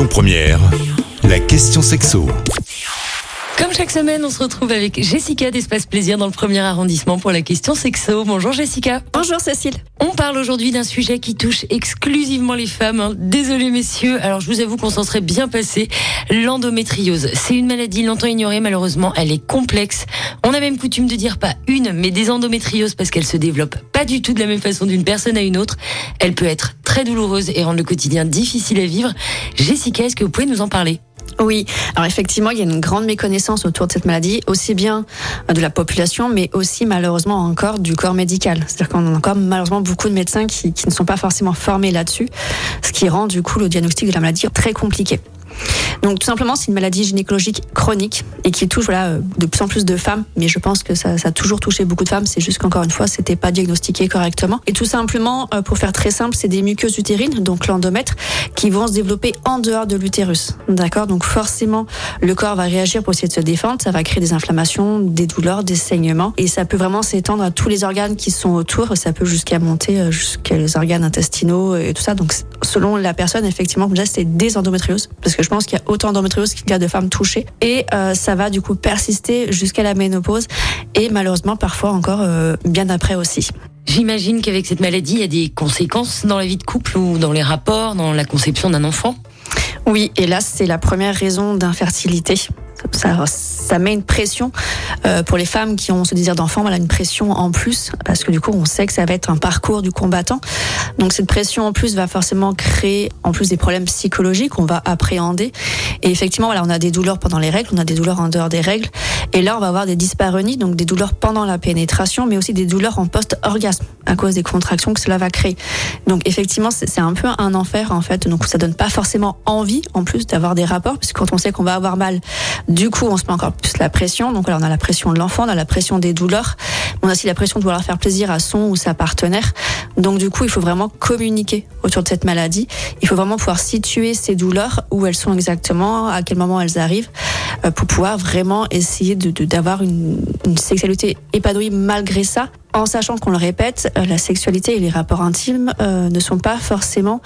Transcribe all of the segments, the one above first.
Lyon Première, la question sexo. Comme chaque semaine, on se retrouve avec Jessica d'Espace Plaisir dans le premier arrondissement pour la question sexo. Bonjour Jessica. Bonjour Cécile. On parle aujourd'hui d'un sujet qui touche exclusivement les femmes. hein. Désolé messieurs, alors je vous avoue qu'on s'en serait bien passé. L'endométriose, c'est une maladie longtemps ignorée, malheureusement elle est complexe. On a même coutume de dire pas une, mais des endométrioses parce qu'elle se développe pas du tout de la même façon d'une personne à une autre. Elle peut être très douloureuse et rendre le quotidien difficile à vivre. Jessica, est-ce que vous pouvez nous en parler? Oui, alors effectivement, il y a une grande méconnaissance autour de cette maladie, aussi bien de la population, mais aussi malheureusement encore du corps médical. C'est-à-dire qu'on a encore malheureusement beaucoup de médecins qui, qui ne sont pas forcément formés là-dessus, ce qui rend du coup le diagnostic de la maladie très compliqué. Donc tout simplement, c'est une maladie gynécologique chronique et qui touche voilà, euh, de plus en plus de femmes. Mais je pense que ça, ça a toujours touché beaucoup de femmes. C'est juste qu'encore une fois, c'était pas diagnostiqué correctement. Et tout simplement, euh, pour faire très simple, c'est des muqueuses utérines, donc l'endomètre, qui vont se développer en dehors de l'utérus. D'accord? Donc forcément, le corps va réagir pour essayer de se défendre. Ça va créer des inflammations, des douleurs, des saignements. Et ça peut vraiment s'étendre à tous les organes qui sont autour. Ça peut jusqu'à monter euh, jusqu'à les organes intestinaux et tout ça. Donc selon la personne, effectivement, comme je c'est des endométrioses. Parce que je pense qu'il y a autant d'endométriose qu'il y a de femmes touchées. Et euh, ça va du coup persister jusqu'à la ménopause et malheureusement parfois encore euh, bien après aussi. J'imagine qu'avec cette maladie, il y a des conséquences dans la vie de couple ou dans les rapports, dans la conception d'un enfant? Oui, et là c'est la première raison d'infertilité. Ça, ça met une pression euh, pour les femmes qui ont ce désir d'enfant, voilà une pression en plus parce que du coup on sait que ça va être un parcours du combattant. Donc cette pression en plus va forcément créer en plus des problèmes psychologiques qu'on va appréhender. Et effectivement voilà on a des douleurs pendant les règles, on a des douleurs en dehors des règles. Et là on va avoir des dyspareunies, donc des douleurs pendant la pénétration, mais aussi des douleurs en post-orgasme à cause des contractions que cela va créer. Donc effectivement c'est un peu un enfer en fait. Donc ça donne pas forcément envie en plus d'avoir des rapports, puisque quand on sait qu'on va avoir mal, du coup on se met encore plus la pression. Donc là on a la pression de l'enfant, on a la pression des douleurs, on a aussi la pression de vouloir faire plaisir à son ou sa partenaire. Donc du coup il faut vraiment communiquer autour de cette maladie. Il faut vraiment pouvoir situer ces douleurs, où elles sont exactement, à quel moment elles arrivent, pour pouvoir vraiment essayer de de- d'avoir une, sexualité épanouie malgré ça en sachant qu'on le répète, euh, la sexualité et les rapports intimes euh, ne sont pas forcément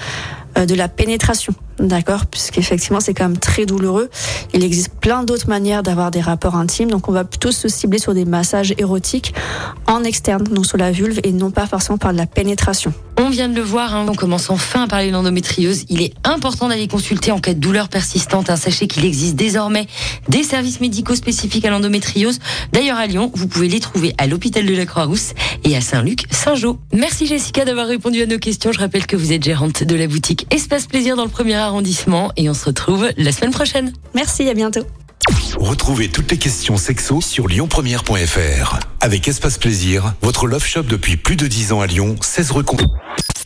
euh, de la pénétration, d'accord Puisqu'effectivement, c'est quand même très douloureux. Il existe plein d'autres manières d'avoir des rapports intimes, donc on va plutôt se cibler sur des massages érotiques en externe, donc sur la vulve, et non pas forcément par la pénétration. On vient de le voir, hein, on commence enfin à parler de l'endométriose. Il est important d'aller consulter en cas de douleur persistante. hein. Sachez qu'il existe désormais des services médicaux spécifiques à l'endométriose. D'ailleurs, à Lyon, vous pouvez les trouver à l'hôpital de la Croix-Rousse et à Saint-Luc, Saint-Jean. Merci Jessica d'avoir répondu à nos questions. Je rappelle que vous êtes gérante de la boutique Espace Plaisir dans le premier arrondissement et on se retrouve la semaine prochaine. Merci, à bientôt. Retrouvez toutes les questions sexo sur lyonpremière.fr. Avec Espace Plaisir, votre love shop depuis plus de 10 ans à Lyon, 16 rue Con-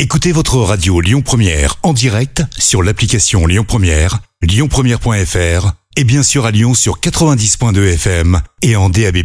Écoutez votre radio Lyon Première en direct sur l'application Lyon Première, lyonpremière.fr et bien sûr à Lyon sur 90.2 FM et en DAB+.